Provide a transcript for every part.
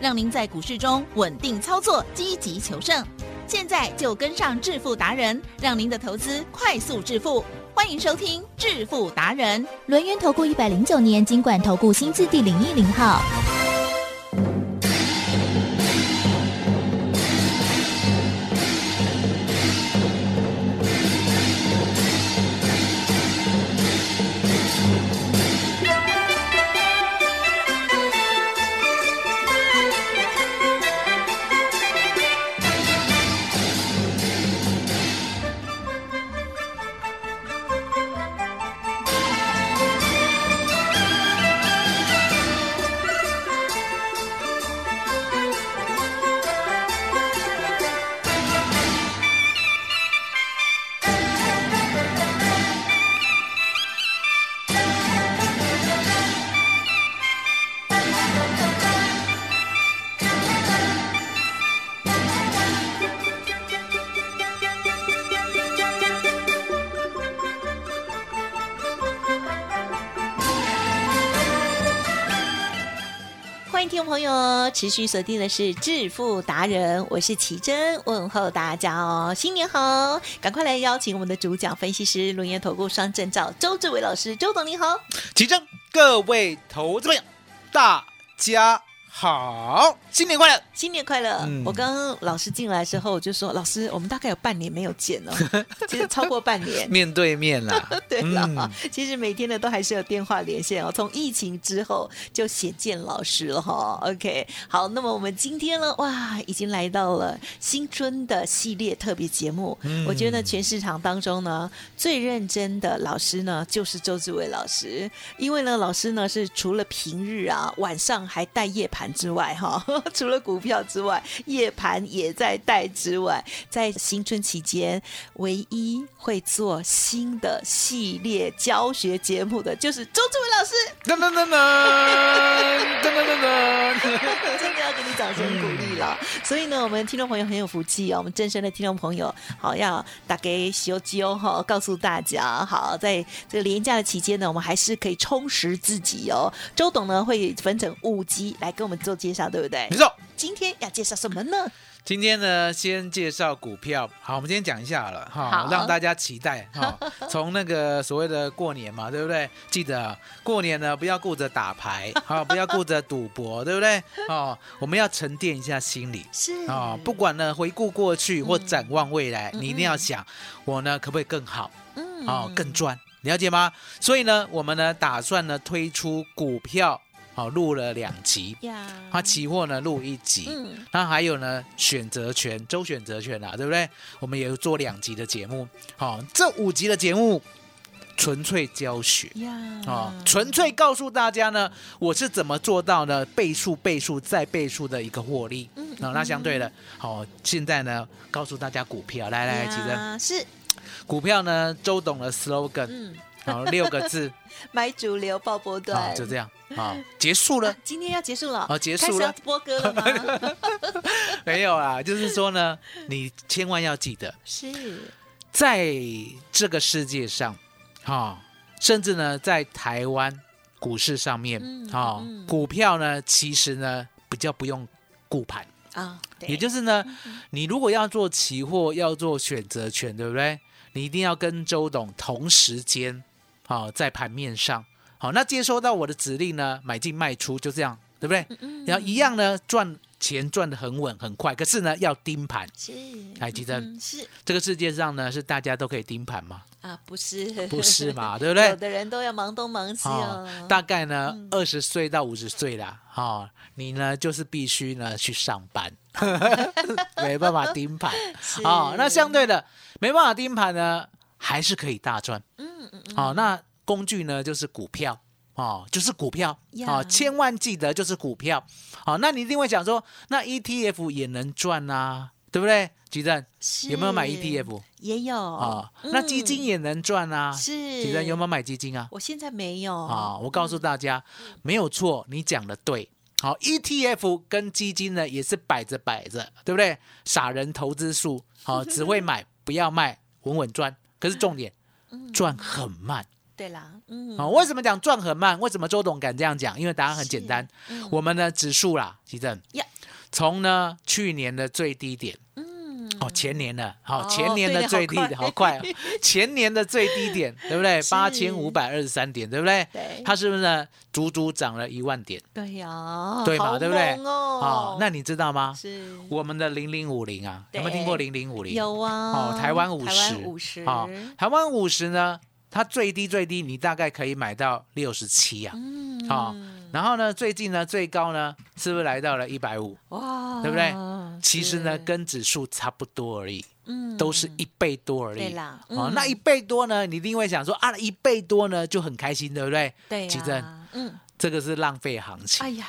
让您在股市中稳定操作，积极求胜。现在就跟上致富达人，让您的投资快速致富。欢迎收听致富达人，轮源投顾一百零九年金管投顾新字第零一零号。持续锁定的是致富达人，我是奇珍，问候大家哦，新年好！赶快来邀请我们的主讲分析师轮研投顾双证照周志伟老师，周董你好。奇珍，各位投资朋友，大家好，新年快乐！新年快乐！嗯我刚刚老师进来的时候，我就说，老师，我们大概有半年没有见了，其实超过半年。面对面啦，对了，嗯其实每天呢都还是有电话连线哦。从疫情之后就显见老师了哈。OK，好，那么我们今天呢，哇，已经来到了新春的系列特别节目。嗯我觉得全市场当中呢，最认真的老师呢，就是周志伟老师，因为呢，老师呢是除了平日啊晚上还带夜盘之外，哈，除了股票之外，夜盘也在带之外，在新春期间，唯一会做新的系列教学节目的就是周志伟老师，噔噔噔噔噔噔噔噔，真的要给你掌声鼓励了。所以呢，我们听众朋友很有福气哦，我们正身的听众朋友，好要打给修揪哈，告诉大家，好，在这个廉假的期间呢，我们还是可以充实自己哦。周董呢会分成五集来跟我们做介绍，对不对没？错。今天要介绍什么呢？今天呢，先介绍股票。好，我们今天讲一下好了哈好，让大家期待哈。从那个所谓的过年嘛，对不对？记得啊过年呢，不要顾着打牌，好，不要顾着赌博，对不对？哦，我们要沉淀一下心理。是哦，不管呢回顾过去或嗯展望未来，嗯你一定要想，我呢可不可以更好？嗯哦，更赚，了解吗？所以呢，我们呢打算呢推出股票，好、录了两集，呀，它期货呢录一集，嗯。那还有呢选择权周选择权啊，对不对？我们也有做两集的节目，好、这五集的节目纯粹教学。呀。啊、纯粹告诉大家呢，我是怎么做到呢倍数、倍数再倍数的一个获利。嗯啊、那相对的，好、现在呢，告诉大家股票，来来来，记得呀是。股票呢，周董的 slogan，嗯，好、六个字，买主流爆波好、段，就这样，好、结束了啊。今天要结束了，哦结束了播歌了吗？没有啊，就是说呢，你千万要记得，是，在这个世界上，哈、甚至呢，在台湾股市上面，嗯哈、嗯股票呢，其实呢，比较不用顾盘。啊，对也就是呢，你如果要做期货，要做选择权，对不对？你一定要跟周董同时间，好、在盘面上，好、那接收到我的指令呢，买进卖出，就这样，对不对？嗯然后一样呢，赚钱赚的很稳很快，可是呢，要盯盘。是，来吉珍嗯是这个世界上呢，是大家都可以盯盘吗？啊，不是，不是嘛，对不 对有？的人都要忙东忙西哦哦，，大概呢嗯，二十岁到五十岁啦，哈、你呢就是必须呢去上班，没办法盯盘是哦。那相对的，没办法盯盘呢，还是可以大赚。嗯嗯嗯，好、那工具呢就是股票。哦，就是股票呀哦，千万记得就是股票。好、那你一定会讲说，那 ETF 也能赚啊，对不对？吉正有没有买 ETF 也有啊、那基金也能赚啊。是，吉正有没有买基金啊？我现在没有啊、我告诉大家，没有错，你讲的对好，ETF 跟基金呢也是摆着摆着，对不对？傻人投资术，好，只会买不要卖，稳稳赚。可是重点，赚很慢。对啦，嗯，啊，为什么讲赚很慢？为什么周董敢这样讲？因为答案很简单，我们的指数啦，奇正。呀，从呢去年的最低点，嗯，哦，前年的，好，哦前年的最低好快哦，前年的最低点，对不对？八千五百二十三点，对不对？对它是不是呢足足涨了一万点？对呀，对嘛，好对不对？哦哦，，那你知道吗？是我们的零零五零啊，有没有听过零零五零？有啊，哦，台湾五台十，湾五十，哦，台湾五十呢，它最低最低你大概可以买到六十七啊，嗯，好然后呢，最近呢最高呢是不是来到了一百五？哇，对不对其实呢跟指数差不多而已，嗯都是一倍多而已。对啦哦嗯，那一倍多呢，你一定会想说啊，一倍多呢就很开心，对不对？对奇正，嗯，这个是浪费行情哎。呀，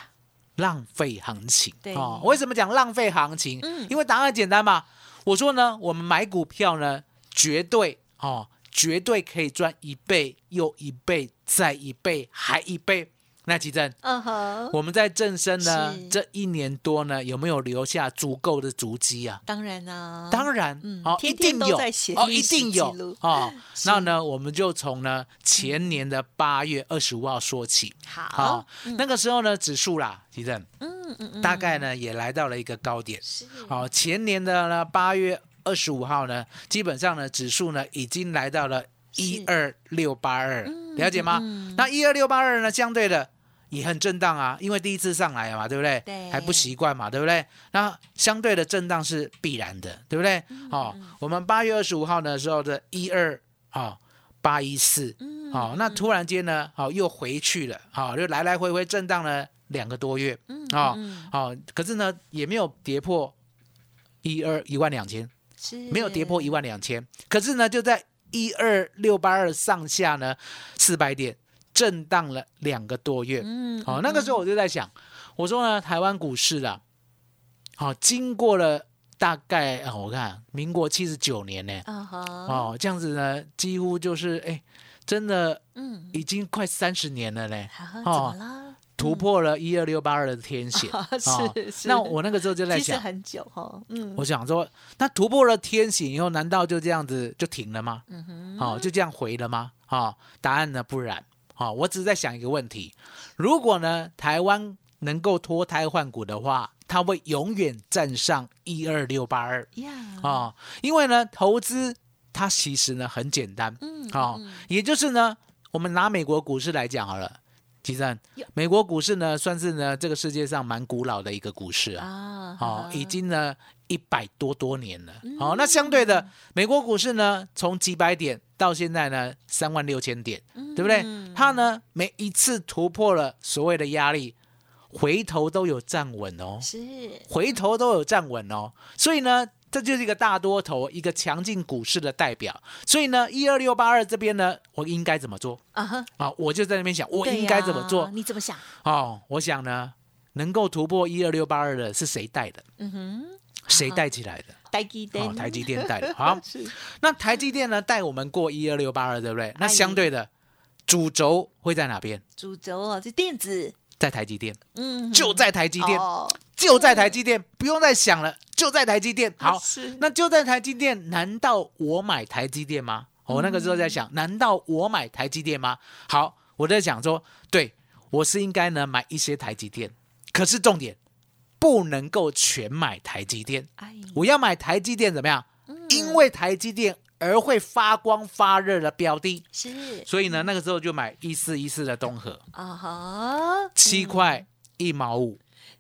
浪费行情。对哦，为什么讲浪费行情？嗯因为答案简单嘛。我说呢，我们买股票呢，绝对哦，绝对可以赚一倍又一倍，再一倍还一倍。那吉正，嗯哼，我们在正生呢是这一年多呢，有没有留下足够的足迹啊？当然啊，当然嗯，一定有哦，一定有哦。是那呢，我们就从呢前年的八月二十五号说起。好好，，那个时候呢，指数啦，吉正，嗯嗯嗯，大概呢也来到了一个高点。是，好，前年的呢八月二十五号呢，基本上呢指数呢已经来到了一二六八二，了解吗？嗯那一二六八二呢，相对的也很震荡啊，因为第一次上来嘛，对不对？对还不习惯嘛，对不对？那相对的震荡是必然的，对不对？嗯哦，我们八月二十五号的时候的一二啊八一四，嗯好，那突然间呢，好又回去了，好，就来来回回震荡了两个多月，嗯啊嗯，好，可是呢也没有跌破一二一万两千，是没有跌破一万两千，可是呢就在一二六八二上下呢四百点震荡了两个多月，嗯，好，那个时候我就在想，我说呢台湾股市啊，好经过了大概啊我看民国七十九年呢，哦这样子呢几乎就是哎真的嗯，已经快三十年了嘞。好，怎哦么了？突破了一二六八二的天线、啊哦是 是。那我那个时候就在想，很久哈，嗯，我想说，那突破了天线以后，难道就这样子就停了吗？嗯哼，哦，就这样回了吗？哦，答案呢不然。哦，我只是在想一个问题：如果呢台湾能够脱胎换骨的话，它会永远站上一二六八二。呀，啊，因为呢投资它其实呢很简单，嗯，哦嗯，也就是呢，我们拿美国股市来讲好了，其实美国股市呢算是呢这个世界上蛮古老的一个股市啊，啊，哦，已经呢一百多多年了。嗯。好、那相对的，美国股市呢从几百点到现在呢三万六千点，对不对？嗯它呢每一次突破了所谓的压力，回头都有站稳哦，是。回头都有站稳哦，所以呢。这就是一个大多头，一个强劲股市的代表。所以呢，一二六八二这边呢，我应该怎么做啊哈，啊？我就在那边想，我对应该怎么呀做？你怎么想？哦，我想呢，能够突破一二六八二的是谁带的？嗯哼，谁带起来的？台积电哦，，台积电带的。好，那台积电呢带我们过一二六八二，对不对？那哎相对的主轴会在哪边？主轴哦，是电子，在台积电，嗯，就在台积电，哦就在台积电，不用再想了，就在台积电。好，是。那就在台积电，难道我买台积电吗？我那个时候在想，难道我买台积电吗？好，我在想说，对我是应该呢买一些台积电，可是重点不能够全买台积电，哎，我要买台积电怎么样？因为台积电而会发光发热的标的，是。所以呢，那个时候就买一四一四的东河，啊哈，七块一毛五，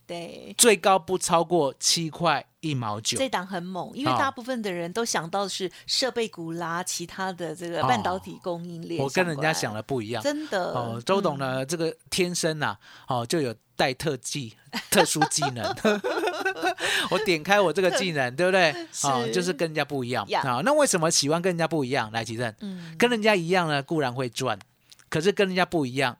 对。最高不超过七块一毛九。这档很猛，因为哦大部分的人都想到是设备股啦，其他的这个半导体供应链、我跟人家想的不一样。真的哦，周董呢，这个天生呐、哦，就有带特技、特殊技能。我点开我这个技能，对不对？哦，就是跟人家不一样呀啊、那为什么喜欢跟人家不一样？来，吉正，嗯跟人家一样呢，固然会赚，可是跟人家不一样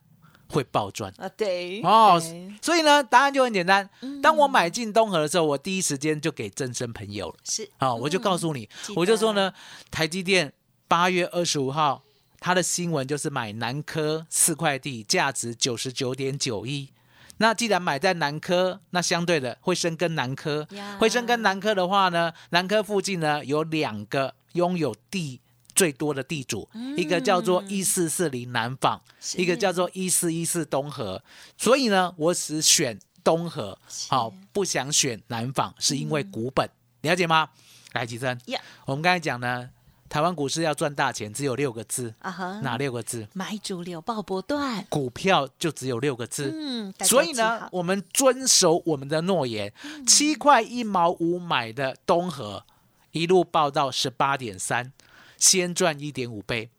会爆赚。啊，对哦对。所以呢，答案就很简单。嗯。当我买进东河的时候，我第一时间就给正身朋友了。是。啊、我就告诉你，我就说呢，台积电八月二十五号，它的新闻就是买南科四块地，价值九十九点九亿，那既然买在南科，那相对的会深耕南科，呀。会深耕南科的话呢，南科附近呢有两个拥有地最多的地主，一个叫做一四四零南纺，一个叫做一四一四东河，所以呢，我只选东河，好、不想选南纺，是因为股本，了解吗？来，吉珍呀，我们刚才讲呢，台湾股市要赚大钱，只有六个字，啊哈，哪六个字？买主流爆波段，股票就只有六个字。嗯，所以，呢我们遵守我们的诺言，七块一毛五买的东河，一路报到十八点三，先赚一点五倍。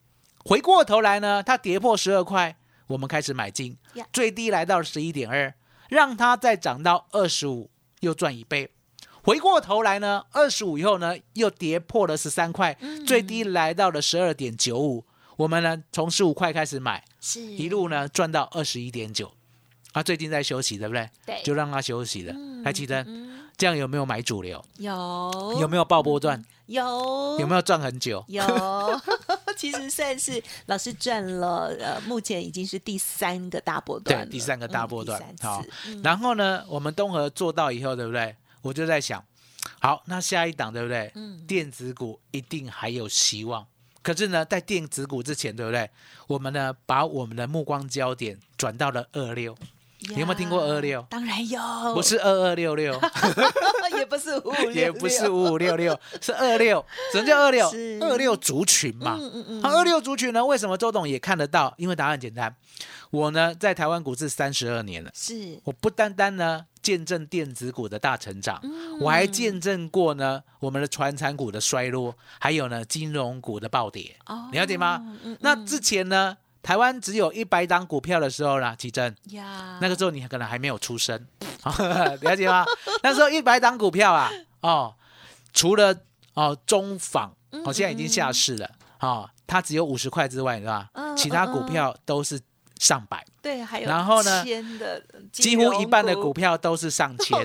回过头来呢，它跌破十二块，我们开始买进呀，最低来到十一点二，让它再涨到二十五，又赚一倍。回过头来呢，二十五以后呢，又跌破了十三块，最低来到了十二点九五。我们呢，从十五块开始买，是一路呢赚到二十一点九，啊，最近在休息，对不对？对就让他休息了。来，奇珍，嗯这样有没有买主流？有有没有爆波段？有有没有赚很久？有，其实算是老师赚了，呃，目前已经是第三个大波段对，第三个大波段嗯。好，嗯然后呢，我们东河做到以后，对不对？我就在想，好，那下一档对不对？嗯电子股一定还有希望。可是呢，在电子股之前，对不对？我们呢，把我们的目光焦点转到了二六，你有没有听过二六当然有，不是二二六六，也不是五五也不是五五六六，是二六。什么叫二六是？二六族群嘛。嗯嗯嗯，那二六族群呢？为什么周董也看得到？因为答案很简单，我呢在台湾股市三十二年了，是我不单单呢见证电子股的大成长，我还见证过呢我们的传产股的衰落，还有呢金融股的暴跌，哦了解吗？嗯那之前呢，台湾只有一百档股票的时候啦，奇珍，呀，那个时候你可能还没有出生，了解吗？那时候一百档股票啊，哦，除了哦中纺，哦现在已经下市了，哦，它只有五十块之外，是吧嗯？其他股票都是上百，对，还有然后呢千的几乎一半的股票票都是上千啊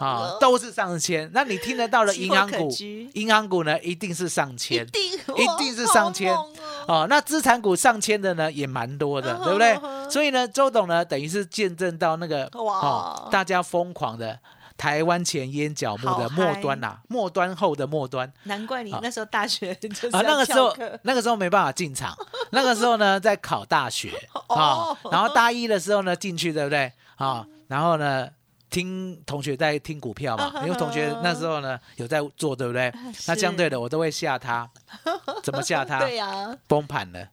哦，，都是上千。那你听得到的银行股，银行股呢一定是上一千定一定是上千哦哦。那资产股上千的呢也蛮多的，嗯对不对所以呢，周董呢等于是见证到那个哇哦，大家疯狂的台湾前烟角木的末端呐、末端后的末端。难怪你啊。那时候大学 就是啊，那要个时候那个时候没办法进场，那个时候呢在考大学啊哦，然后大一的时候呢进去，对不对？啊？然后呢听同学在听股票嘛，因为同学那时候呢有在做，对不对？那相对的我都会吓他，怎么吓他？对呀，崩盘了。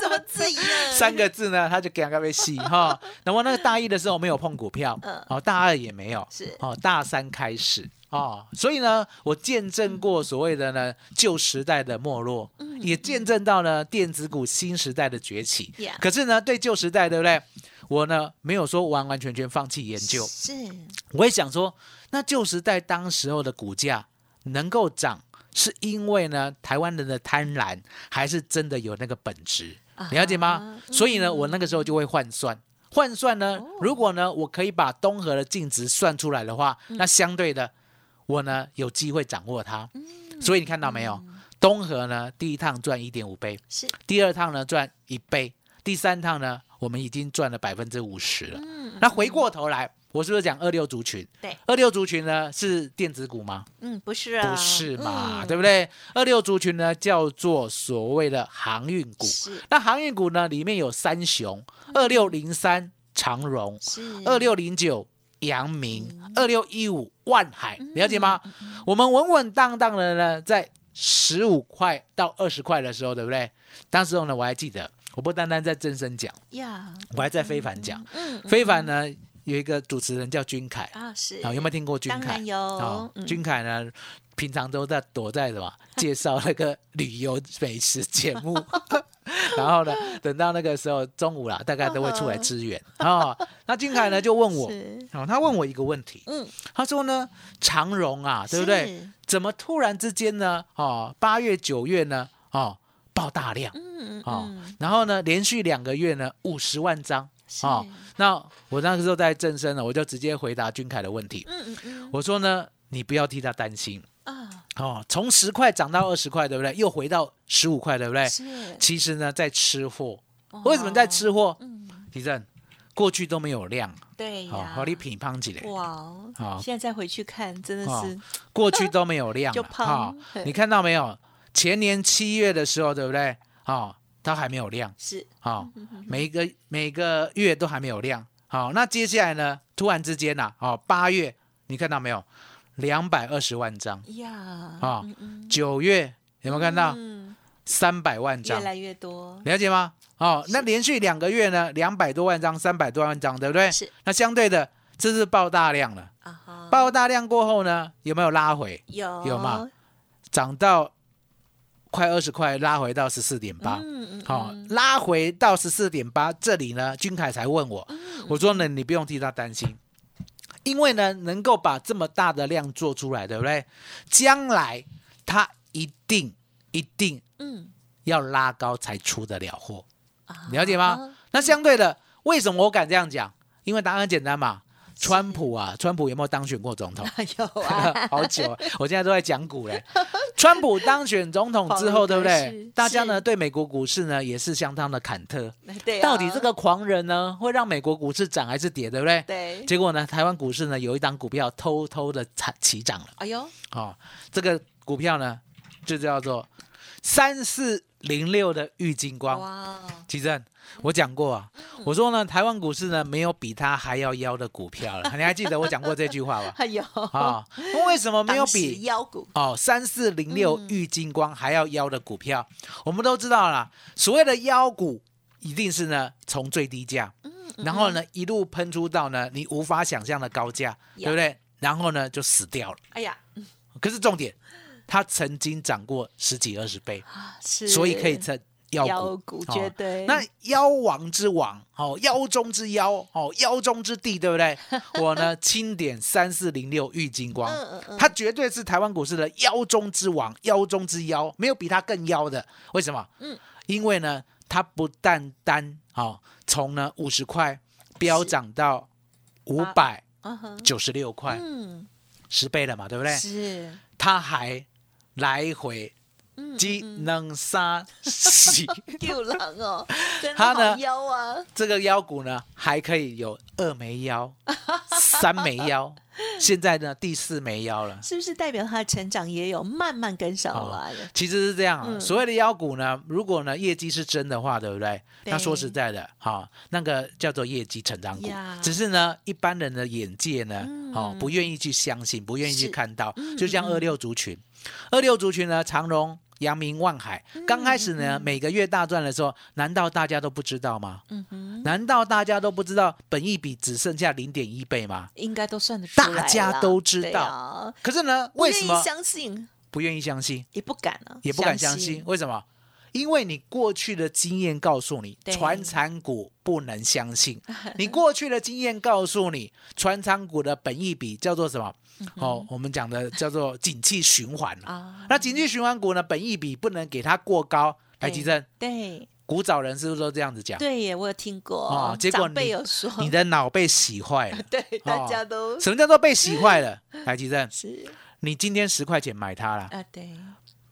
怎么质疑呢？三个字呢，他就给他被戏哈。然后那个大一的时候没有碰股票，嗯哦，大二也没有，是哦，大三开始哦，所以呢，我见证过所谓的呢旧时代的没落，嗯也见证到呢电子股新时代的崛起。可是呢，对旧时代，对不对？我呢没有说完完全全放弃研究，是我也想说，那旧时代当时候的股价能够涨，是因为呢台湾人的贪婪，还是真的有那个本质？你了解吗？啊所以呢，我那个时候就会换算。换算呢，如果呢，我可以把东河的净值算出来的话，那相对的，我呢有机会掌握它。所以你看到没有？东河呢，第一趟赚一点五倍，是第二趟呢赚一倍，第三趟呢，我们已经赚了百分之五十了。嗯那回过头来，我是不是讲二六族群？对，二六族群呢是电子股吗？嗯，不是啊，不是嘛，嗯对不对？二六族群呢叫做所谓的航运股。是那航运股呢里面有三雄：二六零三长荣，是二六零九阳明，二六一五万海，嗯了解吗？我们稳稳当当的呢，在十五块到二十块的时候，对不对？当时候呢，我还记得，我不单单在正声讲，呀，我还在非凡讲。嗯，非凡呢有一个主持人叫君凯，啊是啊，有没有听过君凯当然？有哦，嗯君凯呢，平常都在躲在什么介绍那个旅游美食节目，然后呢，等到那个时候中午啦，大概都会出来支援哦。那君凯呢就问我，是哦，他问我一个问题，嗯，他说呢，长荣啊，对不对？怎么突然之间呢？哦，八月九月呢，哦，爆大量，嗯哦嗯，然后呢，连续两个月呢，五十万张。是。哦，那我那个时候在正身呢，我就直接回答君凯的问题。嗯嗯嗯。我说呢，你不要替他担心。啊，哦，从十块涨到二十块，对不对？又回到十五块，对不对？是。其实呢，在吃货，为什么在吃货？嗯。地震，过去都没有量，对呀，和你品胖起来，哇哦，好现在再回去看，真的哦是过去都没有量 就了，哈。砰嘿你看到没有？前年七月的时候，对不对？哦，它还没有量，是好，每一个每个月都还没有量，好，那接下来呢？突然之间呐，哦，八月你看到没有？两百二十万张，呀，啊九月有没有看到嗯，三百万张？越来越多，了解吗？哦，那连续两个月呢，两百多万张，三百多万张，对不对？是那相对的，这是爆大量了。啊哈，爆大量过后呢，有没有拉回？有有吗？涨到快二十块，拉回到十四点八。好、嗯拉回到十四点八，这里呢，君凯才问我，嗯我说呢，你不用替他担心，因为呢，能够把这么大的量做出来，对不对？将来他一定一定嗯，要拉高才出得了货，啊了解吗？那相对的，为什么我敢这样讲？因为答案很简单嘛。川普啊，川普有没有当选过总统？有啊，好久啊，我现在都在讲股嘞。川普当选总统之后，对不对？大家呢对美国股市呢也是相当的忐忑。对啊，到底这个狂人呢会让美国股市涨还是跌，对不对？对，结果呢，台湾股市呢有一档股票偷偷的起起涨了。哎呦，哦，这个股票呢就叫做三四零六的玉金光。哇，奇正，我讲过啊，我说呢，台湾股市呢没有比它还要妖的股票了。你还记得我讲过这句话吧？哎呦，啊，为什么没有比妖股哦三四零六嗯玉金光还要妖的股票？我们都知道啦，所谓的妖股一定是呢从最低价，嗯然后呢一路喷出到呢你无法想象的高价，对不对？然后呢就死掉了。哎呀，可是重点，它曾经涨过十几二十倍，所以可以称妖股。绝对，那妖王之王，哦，妖中之妖，哦，妖中之帝，对不对？我呢，清点三四零六玉金光，嗯嗯嗯它绝对是台湾股市的妖中之王，妖中之妖，没有比它更妖的。为什么？嗯，因为呢，它不单单哦，从呢五十块飙涨到五百九十六块，嗯，十倍了嘛，对不对？是，它还来回嗯，机嗯能杀洗。有狼哦，他呢好妖啊，这个腰股呢，还可以有二枚腰、三枚腰，现在呢第四枚腰了。是不是代表他的成长也有慢慢跟上哦来了？其实是这样啊，嗯所谓的腰股呢，如果呢业绩是真的话，对不对？对那说实在的，哈、那个叫做业绩成长股。只是呢，一般人的眼界呢，嗯哦，不愿意去相信，不愿意去看到。就像二六族群，二六族群呢，长荣、阳明、万海，刚开始嗯呢，每个月大赚的时候，难道大家都不知道吗？嗯哼，难道大家都不知道本一比只剩下零点一倍吗？应该都算得出来大家都知道啊可是呢，不愿意为什么相信？不愿意相信？也不敢啊，也不敢相信，为什么？因为你过去的经验告诉你，对传产股不能相信。你过去的经验告诉你，传产股的本益比叫做什么？哦，我们讲的叫做景气循环啊。啊，那景气循环股呢，本益比不能给它过高。来，对吉正，对古早人是不是都这样子讲？对耶，我有听过哦结果你有说，你的脑被洗坏了。对大家都什么叫做被洗坏了？来，吉正，是你今天十块钱买它了，啊，对，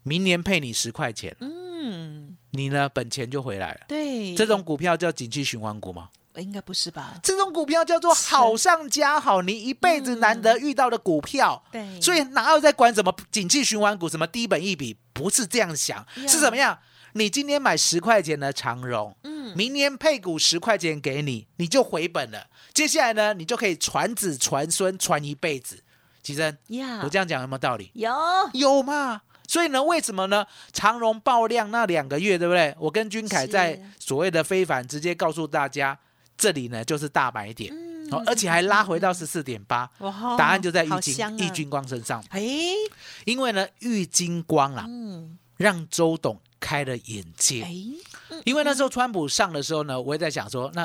明年配你十块钱，嗯，你呢本钱就回来了。对，这种股票叫景气循环股吗？应该不是吧？这种股票叫做好上加好，你一辈子难得遇到的股票。对，所以哪有在管什么景气循环股、什么低本一笔？不是这样想，是怎么样？你今天买十块钱的长荣，嗯，明年配股十块钱给你，你就回本了。接下来呢，你就可以传子传孙传一辈子。吉珍呀，我这样讲有没有道理？有有嘛？所以呢，为什么呢？长荣爆量那两个月，对不对？我跟君凯在所谓的非凡直接告诉大家，这里呢就是大买点，嗯哦，而且还拉回到十四点八，哇答案就在玉金好香啊玉金光身上。哎，因为呢，玉金光啊，嗯，让周董开了眼界。哎，因为那时候川普上的时候呢，我也在想说，那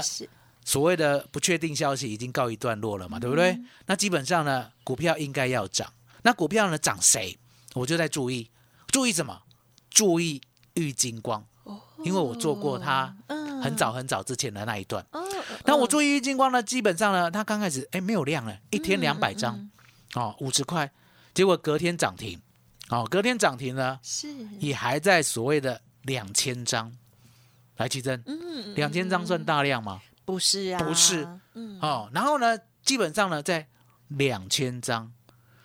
所谓的不确定消息已经告一段落了嘛，对不对？那基本上呢，股票应该要涨。那股票呢涨谁？我就在注意，注意什么？注意郁金光，因为我做过它嗯。很早很早之前的那一段。哦，那我嗯。注意郁金光呢，基本上呢，它刚开始哎没有量了，一天嗯两百张，哦五十块，结果隔天涨停，哦隔天涨停呢是。也还在所谓的两千张。来，奇珍，嗯两千张算大量吗？不是啊，不是，嗯，哦，然后呢，基本上呢，在两千张、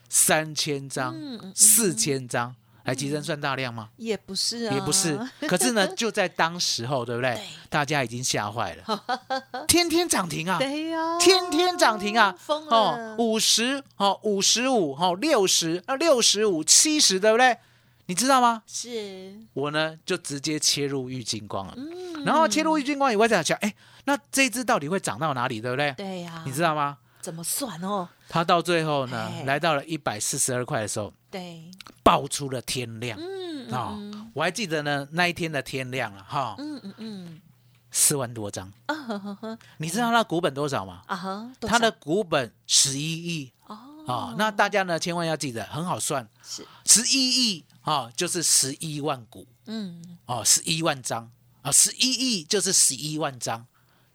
三千张、四千张，来吉珍算大量吗？也不是啊，也不是，可是呢，就在当时候，对不对对？大家已经吓坏了，天天涨停啊，对呀，天天涨停啊，疯哦了，，五十哦，五十五哦，六十啊，六十五、七十，对不对？你知道吗？是，我呢就直接切入玉金光了，嗯，然后切入玉金光以外，再想，哎，那这只到底会涨到哪里，对不对？对呀，你知道吗？怎么算哦？它到最后呢哎，来到了一百四十二块的时候，对，爆出了天量嗯啊、嗯我还记得呢，那一天的天量了哈，嗯嗯嗯，四万多张。啊呵呵呵，你知道它股本多少吗？啊哈，它的股本十一亿。哦。啊、那大家呢千万要记得，很好算，是，十一亿啊就是十一万股。嗯。哦，十一万张。啊，十一亿就是十一万张，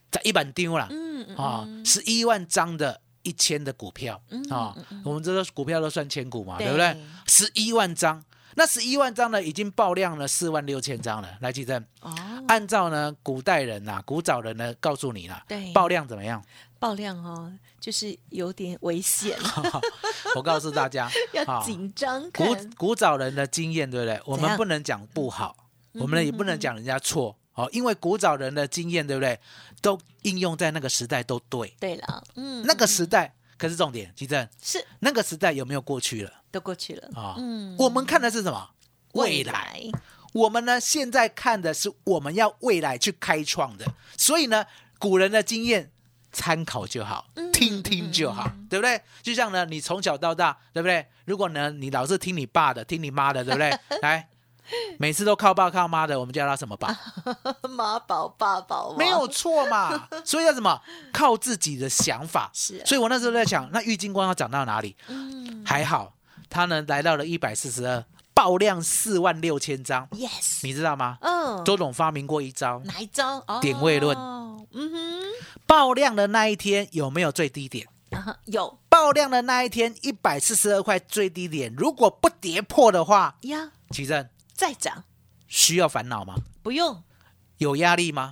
在一板丢了嗯嗯啊，十一万张的一千的股票嗯啊我们这个股票都算千股嘛，对对不对？十一万张，那十一万张呢已经爆量了四万六千张了，来记正。哦，按照呢古代人呐、古早人呢告诉你啦，对爆量怎么样？爆量哦，就是有点危险，我告诉大家，要啊紧张古，古早人的经验，对不对？我们不能讲不好，嗯我们也不能讲人家错哦，因为古早人的经验，对不对？都应用在那个时代都对。对了，嗯，那个时代可是重点，吉正，是那个时代有没有过去了都过去了，啊？嗯，我们看的是什么？未来。我们呢，现在看的是我们要未来去开创的，所以呢，古人的经验参考就好，嗯听听就好，对不对？就像呢，你从小到大，对不对？如果呢，你老是听你爸的，听你妈的，对不对？来，每次都靠爸靠妈的，我们叫他什么爸？妈宝爸宝吗没有错嘛。所以叫什么？靠自己的想法。是啊所以我那时候在想，那郁金光要涨到哪里？嗯还好，它呢来到了一百四十二，爆量四万六千张，，yes，你知道吗？嗯，周董发明过一招，哪一招？哦点位论嗯爆量的那一天有没有最低点？啊有爆量的那一天一百四十二块最低点，如果不跌破的话，呀，奇正再涨，需要烦恼吗？不用，有压力吗？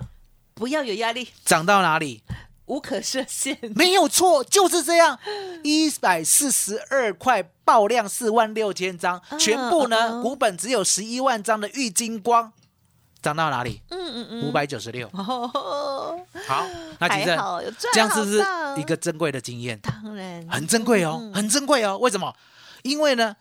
不要有压力，涨到哪里？无可设限，没有错，就是这样，一百四十二块爆量四万六千张，嗯全部呢嗯股本只有十一万张的玉金光，涨到哪里？嗯嗯嗯，五百九十六。哦，好，那奇还正这样是不是一个珍贵的经验？当然很珍贵哦，嗯很珍贵哦。为什么？因为呢，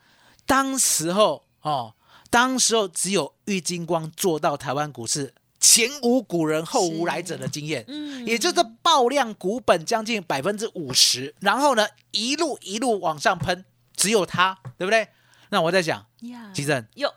当时候哦，当时候只有郁金光做到台湾股市前无古人后无来者的经验，嗯也就是爆量股本将近百分之五十，然后呢一路一路往上喷，只有他，对不对？那我在想，呀，吉正有，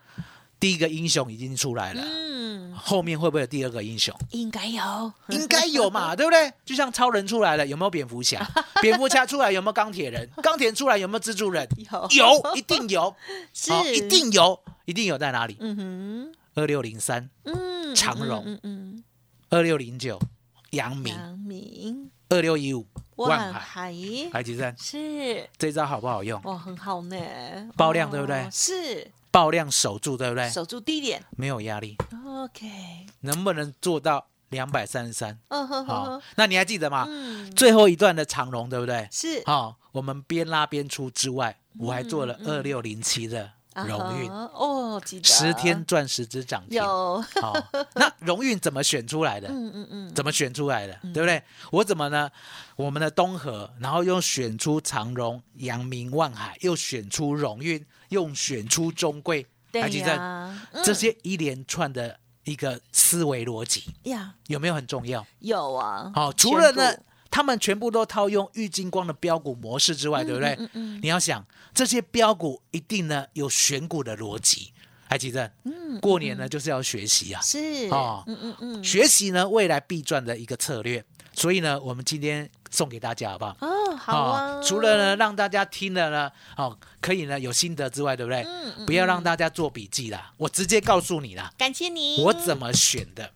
第一个英雄已经出来了，嗯，后面会不会有第二个英雄？应该有，应该有嘛，对不对？就像超人出来了，有没有蝙蝠侠？蝙蝠侠出来有没有钢铁人？钢铁人出来有没有蜘蛛人？有有，一定有，是哦一，定有，一定有在哪里？嗯哼，二六零三、嗯，长荣。嗯嗯二六零九、阳嗯，明、阳明，二六一五、万万海、海。海基站，是，这招好不好用？哇，很好呢，爆量对不对？哦是，爆量守住，对不对？守住低点。没有压力，，OK，能不能做到两百三十三？嗯哼好哼，，那你还记得吗？嗯，最后一段的长荣，对不对？是。好，我们边拉边出之外，我还做了二六零七的荣运，啊哈哦，记得十天赚十只涨停。有，好，那荣运怎么选出来的？嗯嗯嗯，怎么选出来的？对不对？我怎么呢？我们的东河，然后又选出长荣、阳明、万海，又选出荣运，又选出中贵，对还记得呀，这些一连串的一个思维逻辑呀有没有很重要？有啊，好，除了呢他们全部都套用郁金光的标股模式之外，对不对？嗯嗯你要想这些标股一定呢有选股的逻辑，还记得？嗯，过年呢就是要学习啊，是哦嗯嗯嗯，学习呢未来必赚的一个策略。所以呢，我们今天送给大家好不好？哦，好啊，哦除了呢让大家听了呢，哦，可以呢有心得之外，对不对？嗯嗯不要让大家做笔记啦，我直接告诉你啦，感谢你，我怎么选的，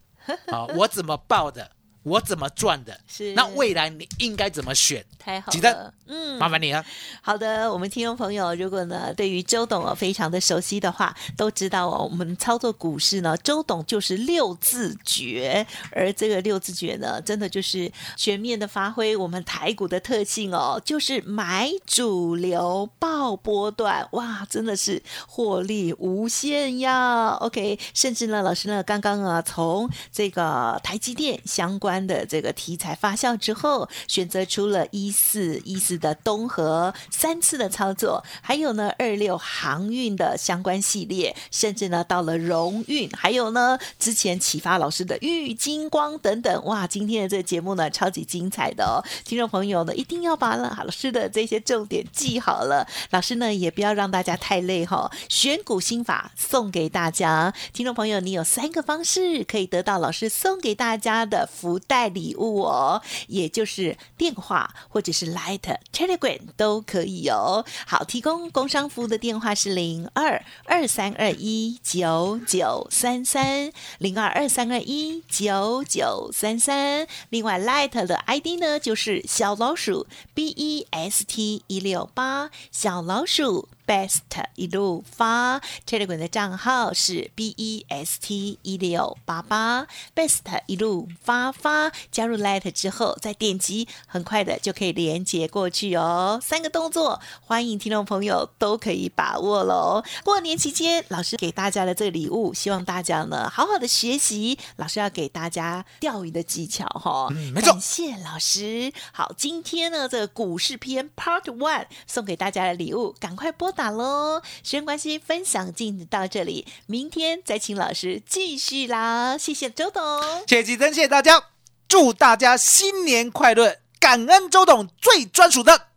好、我怎么报的，我怎么赚的，是那未来你应该怎么选？太好了，嗯，麻烦你了。好的，我们听众朋友，如果呢对于周董哦非常的熟悉的话，都知道哦，我们操作股市呢，周董就是六字诀，而这个六字诀呢，真的就是全面的发挥我们台股的特性哦，就是买主流爆波段，哇，真的是获利无限呀。OK，甚至呢，老师呢刚刚啊从这个台积电相关的这个题材发酵之后，选择出了一四一四的东河三次的操作，还有呢二六航运的相关系列，甚至呢到了荣运，还有呢之前启发老师的玉金光等等，哇，今天的这个节目呢超级精彩的。哦，听众朋友呢一定要把老师的这些重点记好了，老师呢也不要让大家太累哈、选股心法送给大家，听众朋友你有三个方式可以得到老师送给大家的福带礼物哦，也就是电话或者是 Light Telegram 都可以哦。好，提供工商服务的电话是零二二三二一九九三三零二二三二一九九三三。另外 Light 的 ID 呢就是小老鼠 B E S T 一六八小老鼠。Best 一路发 Telegram 的账号是 B E S T 一六八八 Best 一路发发，加入 Light 之后再点击，很快的就可以连接过去哦。三个动作，欢迎听众朋友都可以把握喽。过年期间，老师给大家的这个礼物，希望大家呢好好的学习。老师要给大家钓鱼的技巧哈、嗯没错感谢老师。好，今天呢这个股市篇 Part One 送给大家的礼物，赶快拨打喽。时间关系，分享进行到这里，明天再请老师继续啦。谢谢周董。谢谢吉珍，谢谢大家，祝大家新年快乐！感恩周董最专属的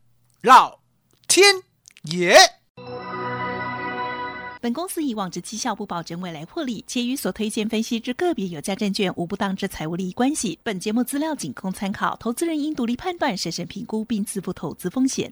老天爷。本公司以往之绩效不保证未来获利，且与所推荐分析之个别有价证券无不当之财务利益关系。本节目资料仅供参考，投资人应独立判断、审慎评估并自负投资风险。